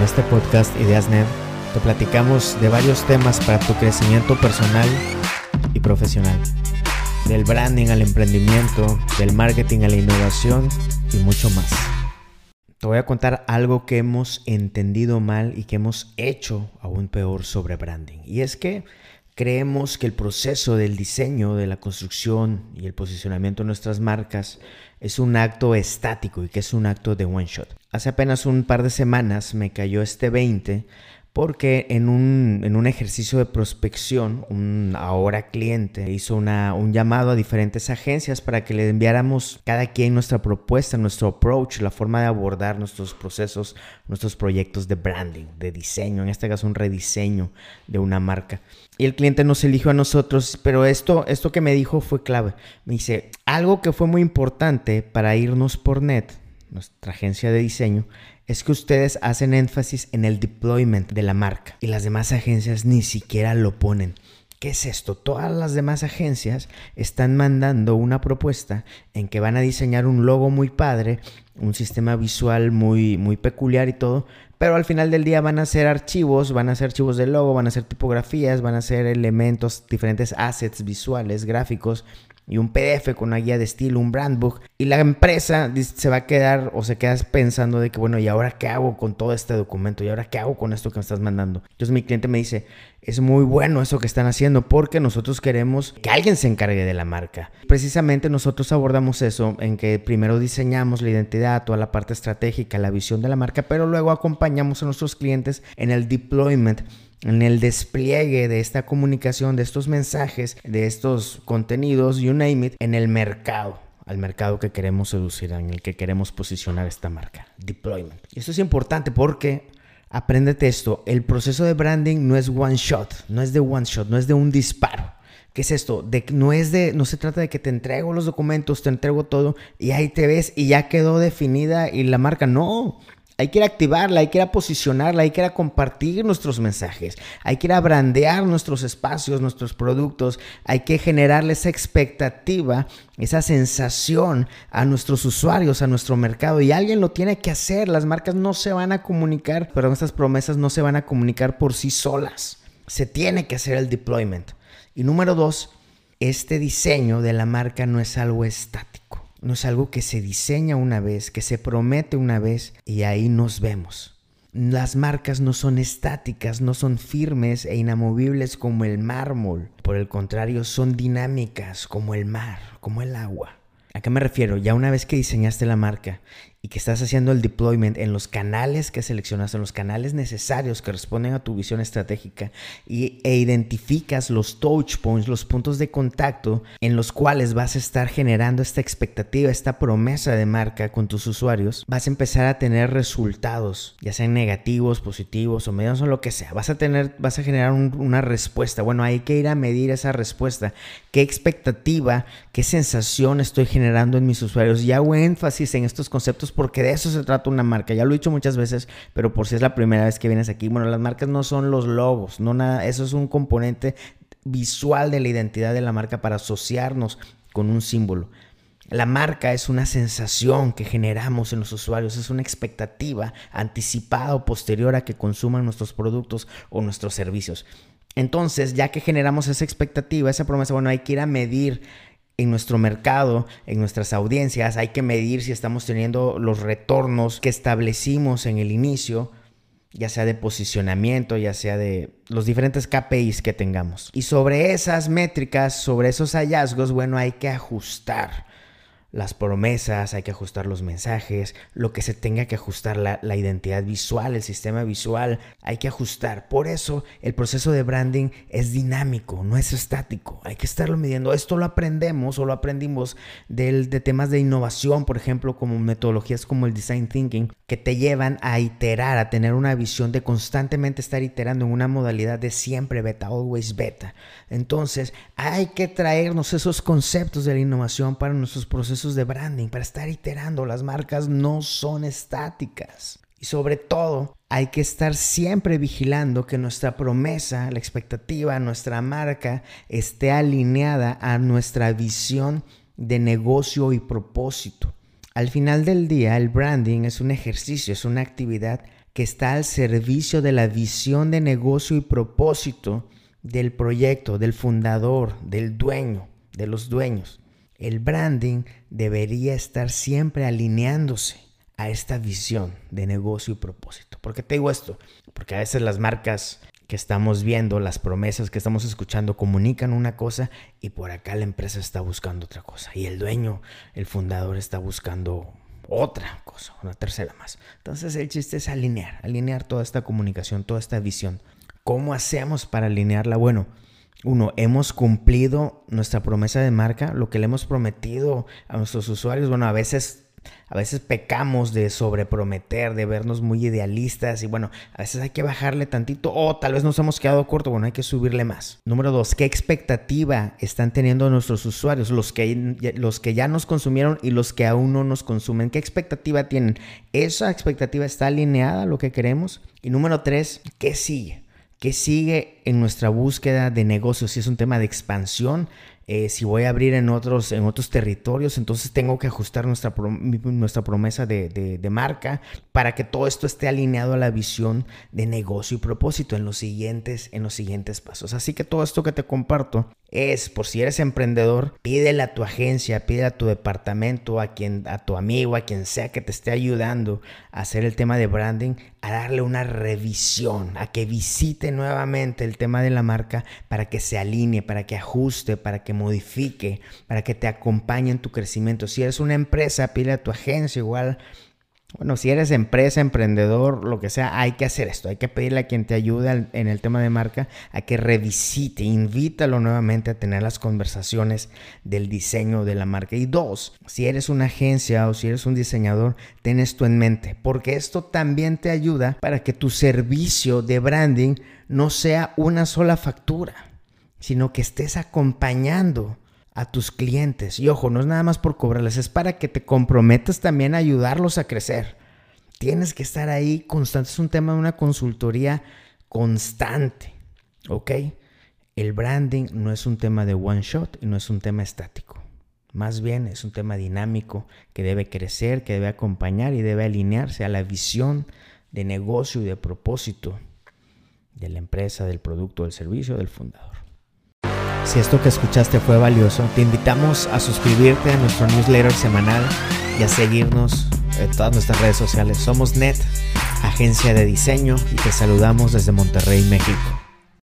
En este podcast IdeasNet te platicamos de varios temas para tu crecimiento personal y profesional. Del branding al emprendimiento, del marketing a la innovación y mucho más. Te voy a contar algo que hemos entendido mal y que hemos hecho aún peor sobre branding. Y es que creemos que el proceso del diseño, de la construcción y el posicionamiento de nuestras marcas es un acto estático y que es un acto de one shot. Hace apenas un par de semanas me cayó este 20 porque en un, en un, ejercicio de prospección, un ahora cliente hizo una, un llamado a diferentes agencias para que le enviáramos cada quien nuestra propuesta, nuestro approach, la forma de abordar nuestros procesos, nuestros proyectos de branding, de diseño, en este caso un rediseño de una marca. Y el cliente nos eligió a nosotros, pero esto, esto que me dijo fue clave. Me dice, algo que fue muy importante para irnos por net, nuestra agencia de diseño, es que ustedes hacen énfasis en el deployment de la marca y las demás agencias ni siquiera lo ponen. ¿Qué es esto? Todas las demás agencias están mandando una propuesta en que van a diseñar un logo muy padre, un sistema visual muy, muy peculiar y todo, pero al final del día van a ser archivos, van a ser archivos de logo, van a ser tipografías, van a ser elementos, diferentes assets visuales, gráficos y un PDF con una guía de estilo, un brand book. Y la empresa se va a quedar o se queda pensando de que, bueno, ¿y ahora qué hago con todo este documento? ¿Y ahora qué hago con esto que me estás mandando? Entonces mi cliente me dice, es muy bueno eso que están haciendo porque nosotros queremos que alguien se encargue de la marca. Precisamente nosotros abordamos eso en que primero diseñamos la identidad, toda la parte estratégica, la visión de la marca, pero luego acompañamos a nuestros clientes en el deployment en el despliegue de esta comunicación, de estos mensajes, de estos contenidos, you name it, en el mercado, al mercado que queremos seducir, en el que queremos posicionar esta marca. Deployment. Y esto es importante porque, apréndete esto, el proceso de branding no es one shot, no es de one shot, no es de un disparo. ¿Qué es esto? De, no es de, no se trata de que te entrego los documentos, te entrego todo y ahí te ves y ya quedó definida y la marca. No, hay que ir a activarla, hay que ir a posicionarla, hay que ir a compartir nuestros mensajes, hay que ir a nuestros espacios, nuestros productos, hay que generarle esa expectativa, esa sensación a nuestros usuarios, a nuestro mercado. Y alguien lo tiene que hacer. Las marcas no se van a comunicar, pero estas promesas no se van a comunicar por sí solas. Se tiene que hacer el deployment. Y número dos, este diseño de la marca no es algo estático no es algo que se diseña una vez, que se promete una vez y ahí nos vemos. Las marcas no son estáticas, no son firmes e inamovibles como el mármol. Por el contrario, son dinámicas como el mar, como el agua. ¿A qué me refiero? Ya una vez que diseñaste la marca y que estás haciendo el deployment en los canales que seleccionaste, en los canales necesarios que responden a tu visión estratégica y, e identificas los touch points, los puntos de contacto en los cuales vas a estar generando esta expectativa, esta promesa de marca con tus usuarios, vas a empezar a tener resultados, ya sean negativos, positivos o medios o lo que sea. Vas a tener, vas a generar una respuesta. Bueno, hay que ir a medir esa respuesta. ¿Qué expectativa, qué sensación estoy generando en mis usuarios? Y hago énfasis en estos conceptos porque de eso se trata una marca. Ya lo he dicho muchas veces, pero por si es la primera vez que vienes aquí, bueno, las marcas no son los logos, no nada, eso es un componente visual de la identidad de la marca para asociarnos con un símbolo. La marca es una sensación que generamos en los usuarios, es una expectativa anticipada o posterior a que consuman nuestros productos o nuestros servicios. Entonces, ya que generamos esa expectativa, esa promesa, bueno, hay que ir a medir en nuestro mercado, en nuestras audiencias, hay que medir si estamos teniendo los retornos que establecimos en el inicio, ya sea de posicionamiento, ya sea de los diferentes KPIs que tengamos. Y sobre esas métricas, sobre esos hallazgos, bueno, hay que ajustar las promesas, hay que ajustar los mensajes, lo que se tenga que ajustar, la, la, identidad visual, el sistema visual, hay que ajustar. Por eso el proceso de branding es dinámico, no es estático, hay que estarlo midiendo. Esto lo aprendemos o lo aprendimos del, de temas de innovación, por ejemplo, como metodologías como el design thinking, que te llevan a iterar, a tener una visión de constantemente estar iterando en una modalidad de siempre beta, always beta. Entonces hay que traernos esos conceptos de la innovación para nuestros procesos de branding, para estar iterando. Las marcas no son estáticas. Y sobre todo, hay que estar siempre vigilando que nuestra promesa, la expectativa, nuestra marca esté alineada a nuestra visión de negocio y propósito. Al final del día, el branding es un ejercicio, es una actividad que está al servicio de la visión de negocio y propósito del proyecto, del fundador, del dueño, de los dueños. El branding debería estar siempre alineándose a esta visión de negocio y propósito. ¿Por qué te digo esto? Porque a veces las marcas que estamos viendo, las promesas que estamos escuchando comunican una cosa y por acá la empresa está buscando otra cosa y el dueño, el fundador está buscando otra cosa, una tercera más. Entonces el chiste es alinear, alinear toda esta comunicación, toda esta visión. ¿Cómo hacemos para alinearla? Bueno, uno, hemos cumplido nuestra promesa de marca, lo que le hemos prometido a nuestros usuarios. Bueno, a veces a veces pecamos de sobreprometer, de vernos muy idealistas y bueno, a veces hay que bajarle tantito o tal vez nos hemos quedado corto, bueno, hay que subirle más. Número dos, ¿qué expectativa están teniendo nuestros usuarios, los que, los que ya nos consumieron y los que aún no nos consumen? ¿Qué expectativa tienen? ¿Esa expectativa está alineada a lo que queremos? Y número tres, ¿qué sigue? ¿Qué sigue en nuestra búsqueda de negocios? Si es un tema de expansión, eh, si voy a abrir en otros, en otros territorios, entonces tengo que ajustar nuestra, nuestra promesa de, de, marca para que todo esto esté alineado a la visión de negocio y propósito en los siguientes, en los siguientes pasos. Así que todo esto que te comparto es, por si eres emprendedor, pídele a tu agencia, pídele a tu departamento, a quien, a tu amigo, a quien sea que te esté ayudando a hacer el tema de branding, a darle una revisión, a que visite nuevamente el tema de la marca para que se alinee, para que ajuste, para que modifique, para que te acompañe en tu crecimiento. Si eres una empresa, pídele a tu agencia igual bueno, si eres empresa, emprendedor, lo que sea, hay que hacer esto. Hay que pedirle a quien te ayude en el tema de marca a que revisite, invítalo nuevamente a tener las conversaciones del diseño de la marca. Y dos, si eres una agencia o si eres un diseñador, ten esto en mente, porque esto también te ayuda para que tu servicio de branding no sea una sola factura, sino que estés acompañando a tus clientes. Y ojo, no es nada más por cobrarles, es para que te comprometas también a ayudarlos a crecer. Tienes que estar ahí constante. Es un tema de una consultoría constante. ¿Ok? El branding no es un tema de one shot y no es un tema estático. Más bien es un tema dinámico que debe crecer, que debe acompañar y debe alinearse a la visión de negocio y de propósito de la empresa, del producto, del servicio, del fundador. Si esto que escuchaste fue valioso, te invitamos a suscribirte a nuestro newsletter semanal y a seguirnos en todas nuestras redes sociales. Somos NET, agencia de diseño, y te saludamos desde Monterrey, México.